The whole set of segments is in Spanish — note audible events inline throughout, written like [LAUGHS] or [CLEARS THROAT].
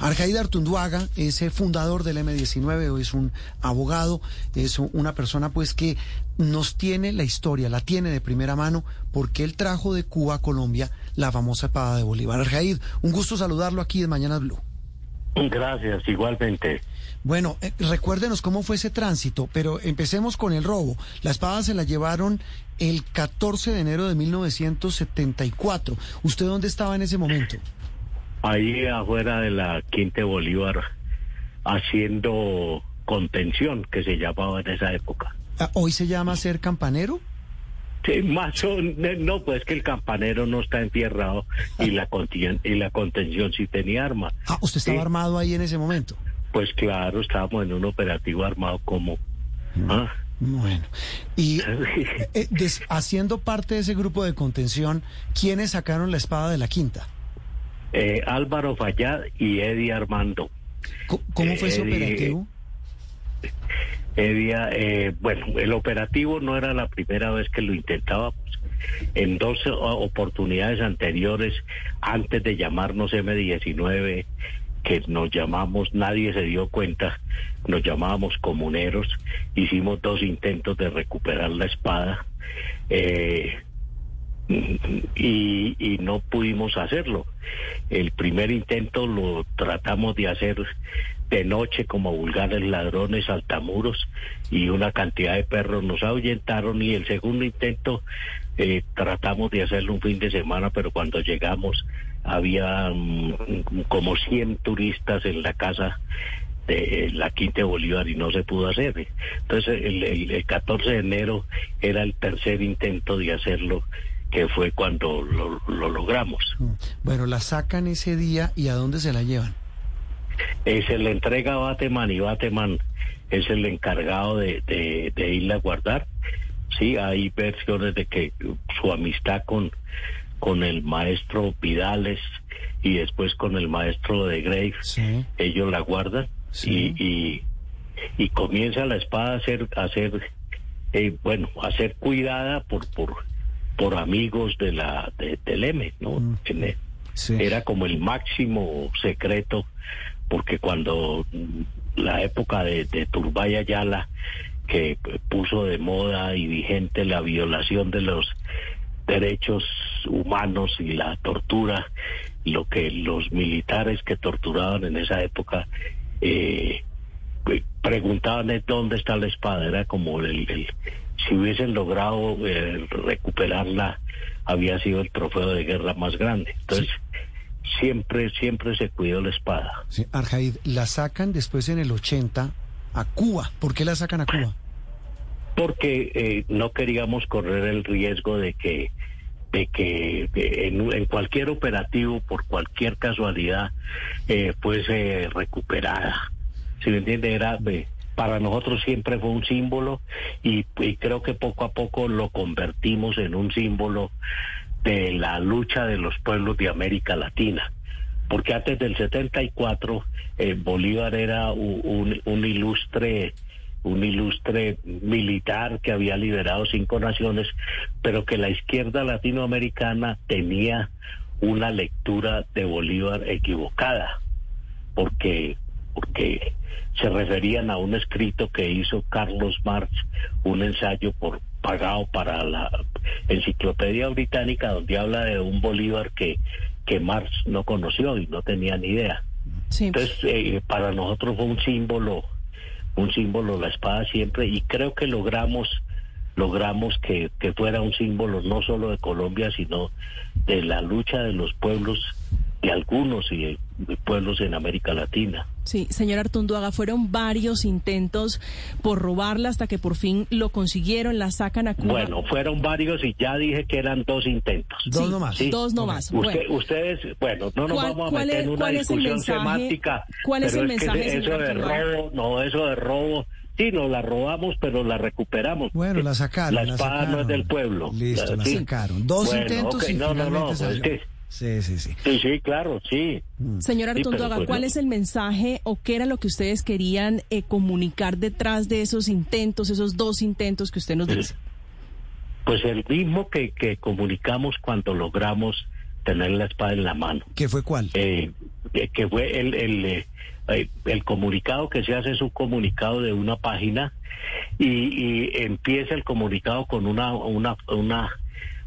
Arcaída Artunduaga es el fundador del M19, es un abogado, es una persona pues que nos tiene la historia, la tiene de primera mano, porque él trajo de Cuba a Colombia la famosa espada de Bolívar. Arcaíd, un gusto saludarlo aquí de Mañana Blue. Gracias, igualmente. Bueno, eh, recuérdenos cómo fue ese tránsito, pero empecemos con el robo. La espada se la llevaron el 14 de enero de 1974. ¿Usted dónde estaba en ese momento? Ahí afuera de la Quinta Bolívar, haciendo contención, que se llamaba en esa época. Ah, ¿Hoy se llama ser campanero? Sí, más o no, pues que el campanero no está entierrado y la contención, y la contención sí tenía arma. Ah, ¿usted estaba armado ahí en ese momento? Pues claro, estábamos en un operativo armado como... Mm. ¿ah? Bueno, y [LAUGHS] eh, haciendo parte de ese grupo de contención, ¿quiénes sacaron la espada de la quinta? Eh, Álvaro Fallad y Eddie Armando. ¿Cómo, fue ese operativo? Eddie, eh, bueno, el operativo no era la primera vez que lo intentábamos. En dos oportunidades anteriores, antes de llamarnos M19, que nos llamamos, nadie se dio cuenta, nos llamábamos comuneros, hicimos dos intentos de recuperar la espada eh, y, y, no pudimos hacerlo. El primer intento lo tratamos de hacer de noche como vulgares ladrones, altamuros y una cantidad de perros nos ahuyentaron y el segundo intento eh, tratamos de hacerlo un fin de semana, pero cuando llegamos había mm, como 100 turistas en la casa de la Quinta de Bolívar y no se pudo hacer. Entonces el, el, 14 de enero era el tercer intento de hacerlo que fue cuando lo, lo logramos. Mm. Bueno, la sacan ese día y a dónde se la llevan? Eh, se le entrega a Bateman y Bateman es el encargado de, de, de irla a guardar. Sí, hay versiones de que su amistad con con el maestro Vidales y después con el maestro de Graves, ellos la guardan y, y, comienza la espada a ser, a ser eh, bueno, a ser cuidada por, por, por amigos de la, de, del M, ¿no? Mm. Era como el máximo secreto, porque cuando la época de, de Turbay Ayala, que puso de moda y vigente la violación de los derechos humanos y la tortura, lo que los militares que torturaban en esa época eh, preguntaban es dónde está la espada, era como el, si hubiesen logrado eh, recuperarla, había sido el trofeo de guerra más grande. Entonces, siempre, siempre se cuidó la espada. Sí, Arjaid, la sacan después en el 80 a Cuba. ¿Por qué la sacan a Cuba? Porque eh, no queríamos correr el riesgo de que de que en, cualquier operativo, por cualquier casualidad, eh, fuese recuperada. Si me entiende, era para nosotros siempre fue un símbolo y, creo que poco a poco lo convertimos en un símbolo de la lucha de los pueblos de América Latina. Porque antes del 74, eh, Bolívar era un, un ilustre un ilustre militar que había liberado cinco naciones, pero que la izquierda latinoamericana tenía una lectura de Bolívar equivocada, porque, porque se referían a un escrito que hizo Carlos Marx, un ensayo por pagado para la enciclopedia británica, donde habla de un Bolívar que, que Marx no conoció y no tenía ni idea. Entonces, eh, para nosotros fue un símbolo un símbolo la espada siempre y creo que logramos logramos que, que fuera un símbolo no solo de Colombia sino de la lucha de los pueblos de algunos y pueblos en América Latina. Sí, señor Artunduaga, fueron varios intentos por robarla hasta que por fin lo consiguieron, la sacan a Cuba. Bueno, fueron varios y ya dije que eran dos intentos. Dos nomás. Dos nomás. Ustedes, bueno, no nos vamos a meter en una discusión semántica. ¿Cuál es el mensaje? eso de robo, no, eso de robo. Sí, nos la robamos, pero la recuperamos. Bueno, la sacaron. La espada no es del pueblo. Listo, la, sacaron. Dos intentos y no, no, no, Sí, sí, sí. Sí, sí, claro, sí. Mm. Señor Artondoga, pues ¿cuál es el mensaje o qué era lo que ustedes querían eh, comunicar detrás de esos intentos, esos dos intentos que usted nos dice? Pues el mismo que, que comunicamos cuando logramos tener la espada en la mano. ¿Qué fue cuál? Eh, que fue el, el, eh, el, comunicado que se hace es un comunicado de una página y, empieza el comunicado con una, una, una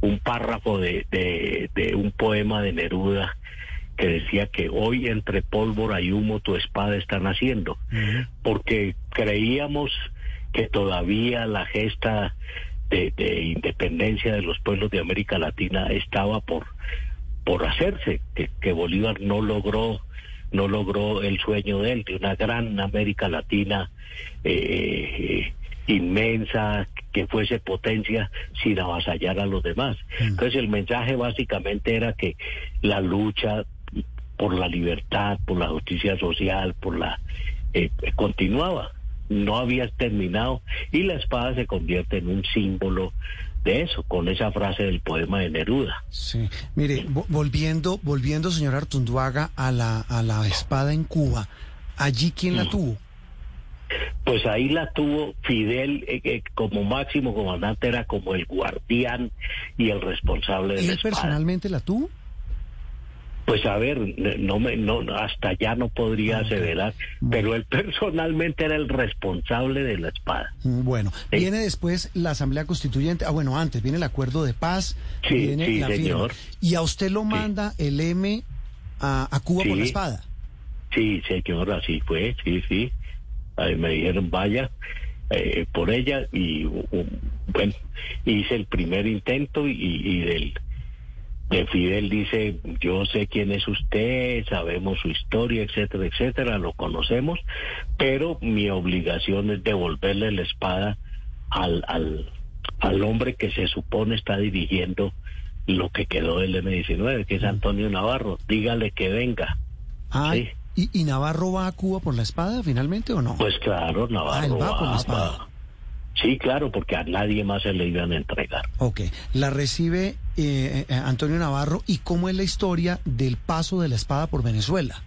un párrafo de, de, un poema de Neruda que decía que hoy entre pólvora y humo tu espada está naciendo, porque creíamos que todavía la gesta de, independencia de los pueblos de América Latina estaba por, por hacerse, que, Bolívar no logró no logró el sueño de él, de una gran América Latina eh, inmensa, que fuese potencia sin avasallar a los demás. Mm. Entonces el mensaje básicamente era que la lucha por la libertad, por la justicia social, por la eh, continuaba no habías terminado y la espada se convierte en un símbolo de eso, con esa frase del poema de Neruda. Sí, mire, volviendo, volviendo, señor Artunduaga, a la, a la espada en Cuba, ¿allí quién la mm. tuvo? Pues ahí la tuvo Fidel eh, eh, como máximo comandante, era como el guardián y el responsable de la espada. ¿Él personalmente la tuvo? Pues a ver, no me, no, hasta ya no podría aseverar, pero él personalmente era el responsable de la espada. Mm, bueno, viene después la Asamblea Constituyente, ah bueno, antes viene el acuerdo de paz, viene la señor. y a usted lo manda el M a, Cuba por la espada. Sí, señor, así fue, sí, sí. Ahí me dijeron, vaya, eh, por ella y bueno, hice el primer intento y, y del de Fidel dice, yo sé quién es usted, sabemos su historia, etcétera, etcétera, lo conocemos, pero mi obligación es devolverle la espada al, al, al hombre que se supone está dirigiendo lo que quedó del M-19, que es Antonio Navarro. Dígale que venga. Ah, ¿y, Navarro va a Cuba por la espada finalmente o no? Pues claro, Navarro ah, va, por la espada. Sí, claro, porque a nadie más se le iban a entregar. Ok, la recibe eh, eh, Antonio Navarro y cómo es la historia del paso de la espada por Venezuela.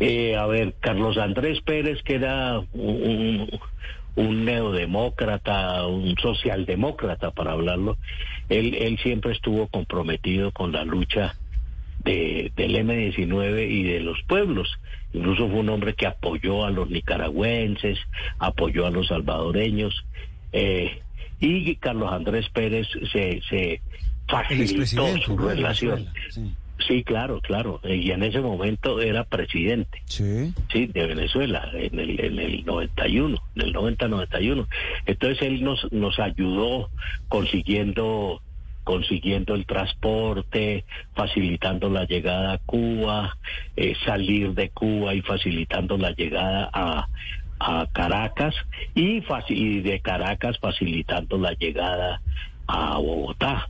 Eh, a ver, Carlos Andrés Pérez, que era un, un, neodemócrata, un socialdemócrata, para hablarlo, él, él siempre estuvo comprometido con la lucha de, del M-19 y de los pueblos. Incluso fue un hombre que apoyó a los nicaragüenses, apoyó a los salvadoreños. Eh, y Carlos Andrés Pérez se, se facilitó su relación. Sí. claro, claro. Y en ese momento era presidente. Sí. Sí, de Venezuela, en el, en el 91, en el 90-91. Entonces él nos, nos ayudó consiguiendo consiguiendo el transporte, facilitando la llegada a Cuba, eh, salir de Cuba y facilitando la llegada a, a Caracas y, y de Caracas facilitando la llegada a Bogotá.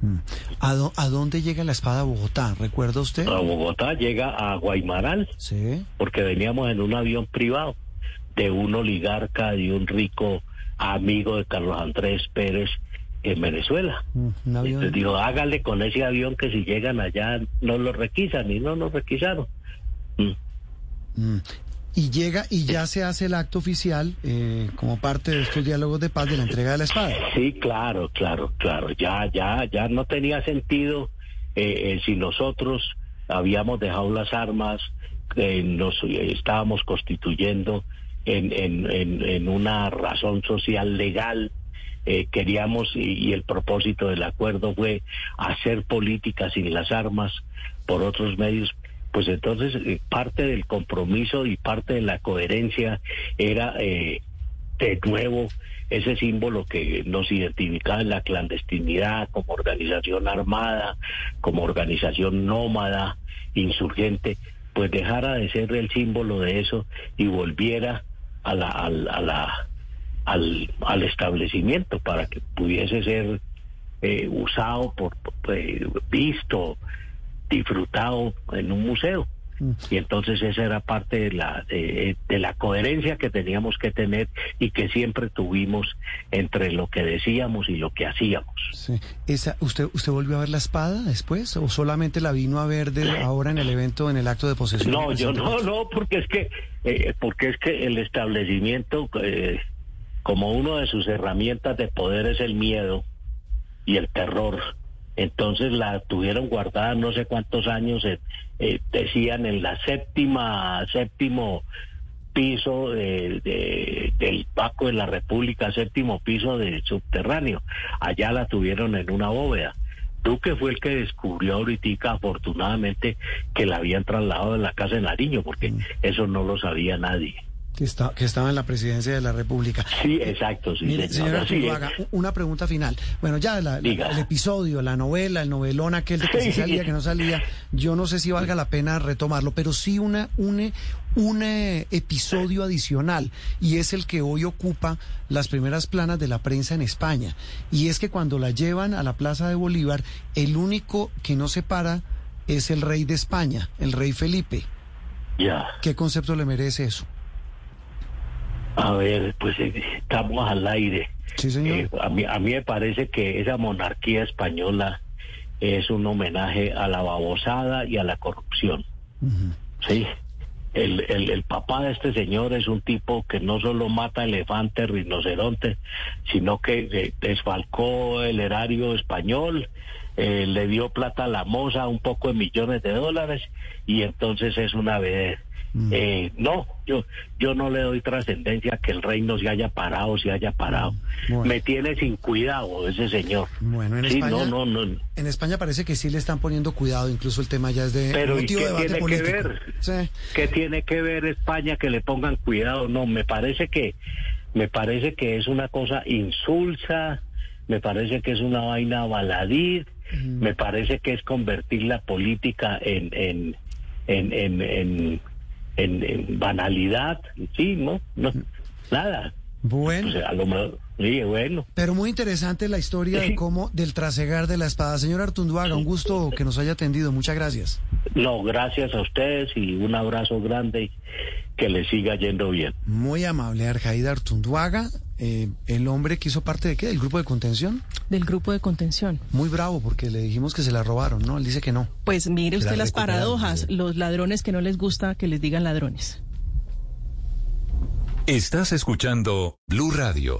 Mm. ¿A, ¿A, dónde llega la espada a Bogotá? ¿Recuerda usted? A Bogotá llega a Guaymaral, sí. porque veníamos en un avión privado de un oligarca, de un rico amigo de Carlos Andrés Pérez, en Venezuela. Mm, Entonces digo, hágale con ese avión que si llegan allá no lo requisan y no lo requisaron. Mm. Mm. Y llega y ya se hace el acto oficial eh, como parte de estos diálogos de paz de la entrega de la espada. Sí, claro, claro, claro. Ya, ya, ya no tenía sentido eh, eh, si nosotros habíamos dejado las armas, nos estábamos constituyendo en, en, en, en una razón social legal eh, queríamos y, el propósito del acuerdo fue hacer política sin las armas por otros medios pues entonces eh, parte del compromiso y parte de la coherencia era eh, de nuevo ese símbolo que nos identificaba en la clandestinidad como organización armada, como organización nómada, insurgente, pues dejara de ser el símbolo de eso y volviera a la, a la al, al establecimiento para que pudiese ser eh, usado, por, eh, visto, disfrutado en un museo. Mm. Y entonces esa era parte de la, de, la coherencia que teníamos que tener y que siempre tuvimos entre lo que decíamos y lo que hacíamos. Esa, ¿usted, ¿Usted volvió a ver la espada después o solamente la vino a ver de [CLEARS THROAT] ahora en el evento, en el acto de posesión? No, yo no, no, porque es que, eh, porque es que el establecimiento como una de sus herramientas de poder es el miedo y el terror, Entonces la tuvieron guardada no sé cuántos años, eh, decían en la séptima, séptimo piso del Banco de la República, séptimo piso del subterráneo. Allá la tuvieron en una bóveda. Duque fue el que descubrió ahorita, afortunadamente, que la habían trasladado de la casa de Nariño, porque mm. eso no lo sabía nadie. Que, está, que estaba en la presidencia de la República. Sí, exacto. Sí, Mire, señora una pregunta final. Bueno, ya el episodio, la novela, el novelón aquel de que sí salía, que no salía, yo no sé si valga la pena retomarlo, pero sí una, une, un episodio adicional, y es el que hoy ocupa las primeras planas de la prensa en España. Y es que cuando la llevan a la Plaza de Bolívar, el único que no se para es el rey de España, el rey Felipe. Ya. ¿Qué concepto le merece eso? A ver, pues eh, estamos al aire. Sí, señor. Eh, a, mí, a mí me parece que esa monarquía española es un homenaje a la babosada y a la corrupción. Sí. El, el, el, papá de este señor es un tipo que no solo mata elefantes, rinocerontes, sino que eh, desfalcó el erario español, le dio plata a la moza, un poco de millones de dólares, y entonces es una vez Mm. Eh, no, yo, yo no le doy trascendencia a que el reino se haya parado, se haya parado. Me tiene sin cuidado ese señor. Bueno, en España, no, no, en España parece que sí le están poniendo cuidado, incluso el tema ya es de Pero ¿y qué tiene que ver? ¿Qué tiene que ver España que le pongan cuidado? No, me parece que me parece que es una cosa insulsa, me parece que es una vaina baladí, me parece que es convertir la política en, en, en, en en, banalidad, sí, ¿no? no nada. Bueno. sí, bueno. Pero muy interesante la historia de cómo, del trasegar de la espada. Señor Artunduaga, un gusto que nos haya atendido. Muchas gracias. No, gracias a ustedes y un abrazo grande y que le siga yendo bien. Muy amable, Arjaida Artunduaga, eh, el hombre que hizo parte de qué, del grupo de contención. Del grupo de contención. Muy bravo porque le dijimos que se la robaron, ¿no? Él dice que no. Pues mire usted las paradojas, los ladrones que no les gusta que les digan ladrones. Estás escuchando Blue Radio.